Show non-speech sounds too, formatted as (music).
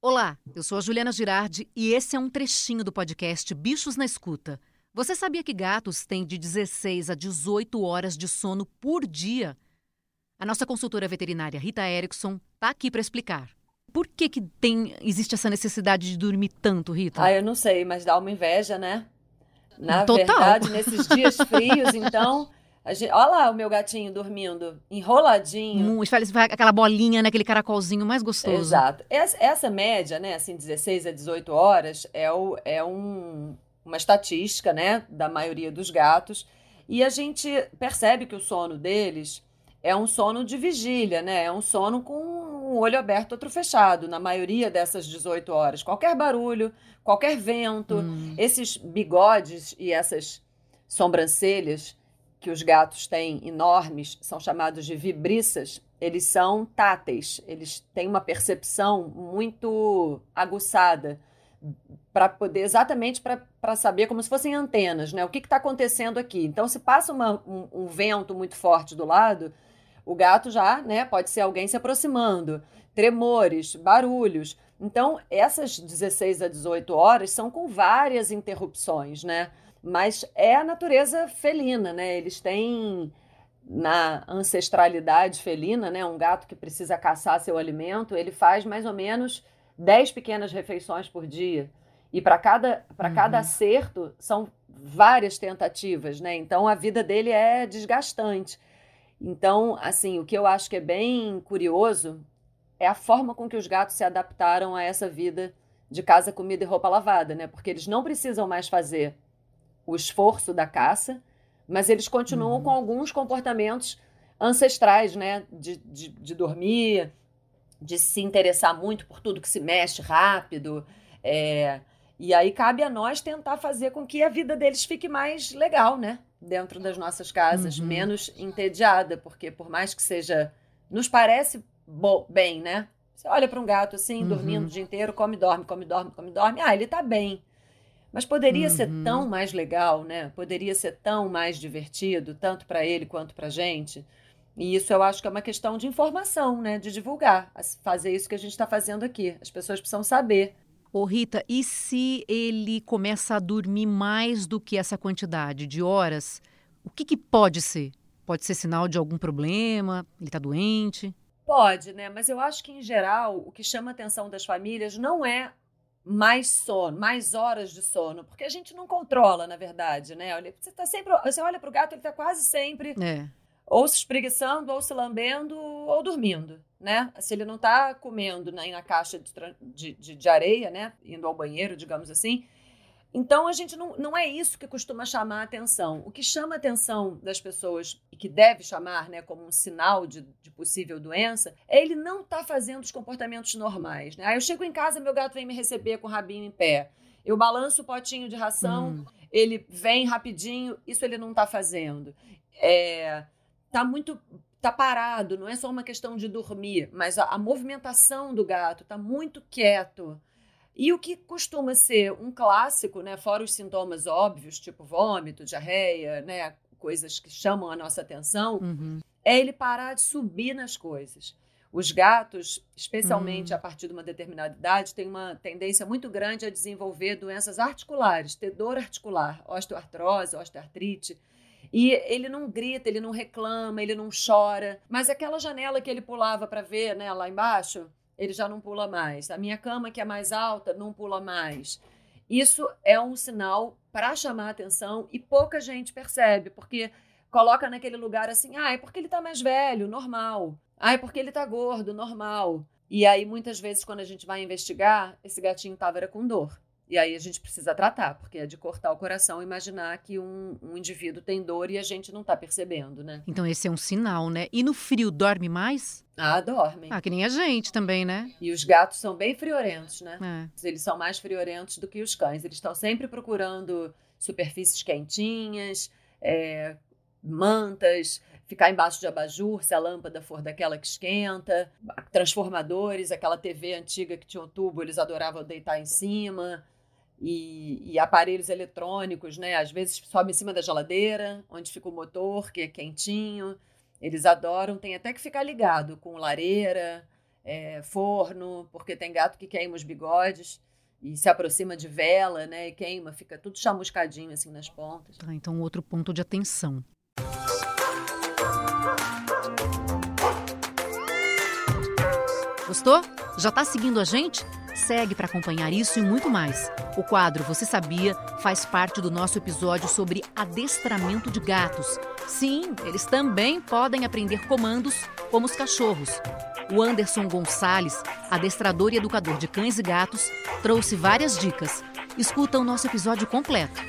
Olá, eu sou a Juliana Girardi e esse é um trechinho do podcast Bichos na Escuta. Você sabia que gatos têm de 16 a 18 horas de sono por dia? A nossa consultora veterinária Rita Erickson está aqui para explicar. Por que, que tem, existe essa necessidade de dormir tanto, Rita? Ah, eu não sei, mas dá uma inveja, né? Na Total. verdade, nesses dias (laughs) frios, então, gente, olha lá o meu gatinho dormindo, enroladinho. Faz aquela bolinha, né, aquele caracolzinho mais gostoso. Exato. Essa, essa média, né, assim, 16 a 18 horas, é, o, é um, uma estatística, né, da maioria dos gatos. E a gente percebe que o sono deles é um sono de vigília, né? É um sono com um olho aberto, outro fechado, na maioria dessas 18 horas. Qualquer barulho, qualquer vento, Hum. esses bigodes e essas sobrancelhas que os gatos têm enormes, são chamados de vibriças, eles são táteis, eles têm uma percepção muito aguçada para poder exatamente para saber como se fossem antenas, né? O que está acontecendo aqui? Então, se passa uma- um, um vento muito forte do lado, o gato já, né? Pode ser alguém se aproximando, tremores, barulhos. Então, essas 16 a 18 horas são com várias interrupções, né? Mas é a natureza felina, né? Eles têm na ancestralidade felina, né? Um gato que precisa caçar seu alimento, ele faz mais ou menos 10 pequenas refeições por dia. E para cada, para cada Uhum. acerto são várias tentativas, né? Então a vida dele é desgastante. Então, assim, o que eu acho que é bem curioso é a forma com que os gatos se adaptaram a essa vida de casa, comida e roupa lavada, né? Porque eles não precisam mais fazer o esforço da caça, mas eles continuam Uhum. com alguns comportamentos ancestrais, né? De, de, de dormir, de se interessar muito por tudo que se mexe rápido. é, E aí cabe a nós tentar fazer com que a vida deles fique mais legal, né? Dentro das nossas casas, Uhum. menos entediada, porque por mais que seja. Nos parece bem, né? Você olha para um gato assim, Uhum. dormindo o dia inteiro, come, dorme, come, dorme, come, dorme. Ah, ele tá bem. Mas poderia ser Uhum. tão mais legal, né? Poderia ser tão mais divertido, tanto para ele quanto para gente. E isso eu acho que é uma questão de informação, né? De divulgar, fazer isso que a gente está fazendo aqui. As pessoas precisam saber. Ô, Rita, e se ele começa a dormir mais do que essa quantidade de horas, o que, que pode ser? Pode ser sinal de algum problema? Ele está doente? Pode, né? Mas eu acho que, em geral, o que chama a atenção das famílias não é mais sono, mais horas de sono, porque a gente não controla, na verdade, né? Olha, Você tá sempre, você olha para o gato, ele está quase sempre É. ou se espreguiçando, ou se lambendo, ou dormindo, né? Se ele não está comendo na, na caixa de, de, de areia, né? Indo ao banheiro, digamos assim. Então, a gente não, não é isso que costuma chamar a atenção. O que chama a atenção das pessoas, e que deve chamar né, como um sinal de, de possível doença, é ele não estar fazendo os comportamentos normais. Né? Aí eu chego em casa, meu gato vem me receber com o rabinho em pé. Eu balanço o potinho de ração, Hum. ele vem rapidinho, isso ele não está fazendo. É, tá muito tá parado, não é só uma questão de dormir, mas a, a movimentação do gato tá muito quieto. E o que costuma ser um clássico, né, fora os sintomas óbvios, tipo vômito, diarreia, né, coisas que chamam a nossa atenção, Uhum. é ele parar de subir nas coisas. Os gatos, especialmente Hum. a partir de uma determinada idade, têm uma tendência muito grande a desenvolver doenças articulares, ter dor articular, osteoartrose, osteoartrite. E ele não grita, ele não reclama, ele não chora. Mas aquela janela que ele pulava para ver né, lá embaixo, ele já não pula mais. A minha cama, que é mais alta, não pula mais. Isso é um sinal para chamar atenção e pouca gente percebe, porque coloca naquele lugar assim, ah, é porque ele tá mais velho, normal. Ah, é porque ele tá gordo, normal. E aí, muitas vezes, quando a gente vai investigar, esse gatinho tava era com dor. E aí a gente precisa tratar, porque é de cortar o coração imaginar que um, um indivíduo tem dor e a gente não tá percebendo, né? Então esse é um sinal, né? E no frio dorme mais? Ah, dormem. Ah, que nem a gente também, né? E os gatos são bem friorentos, né? É. Eles são mais friorentos do que os cães. Eles estão sempre procurando superfícies quentinhas, é, mantas, ficar embaixo de abajur se a lâmpada for daquela que esquenta, transformadores, aquela TV antiga que tinha um tubo, eles adoravam deitar em cima. E, e, aparelhos eletrônicos, né? Às vezes sobe em cima da geladeira, onde fica o motor, que é quentinho. Eles adoram, tem até que ficar ligado com lareira, é, forno, porque tem gato que queima os bigodes e se aproxima de vela, né? E queima, fica tudo chamuscadinho assim nas pontas. Tá, então outro ponto de atenção. Gostou? Já está seguindo a gente? Segue para acompanhar isso e muito mais. O quadro Você Sabia faz parte do nosso episódio sobre adestramento de gatos. Sim, eles também podem aprender comandos como os cachorros. O Anderson Gonçalves, adestrador e educador de cães e gatos, trouxe várias dicas. Escuta o nosso episódio completo.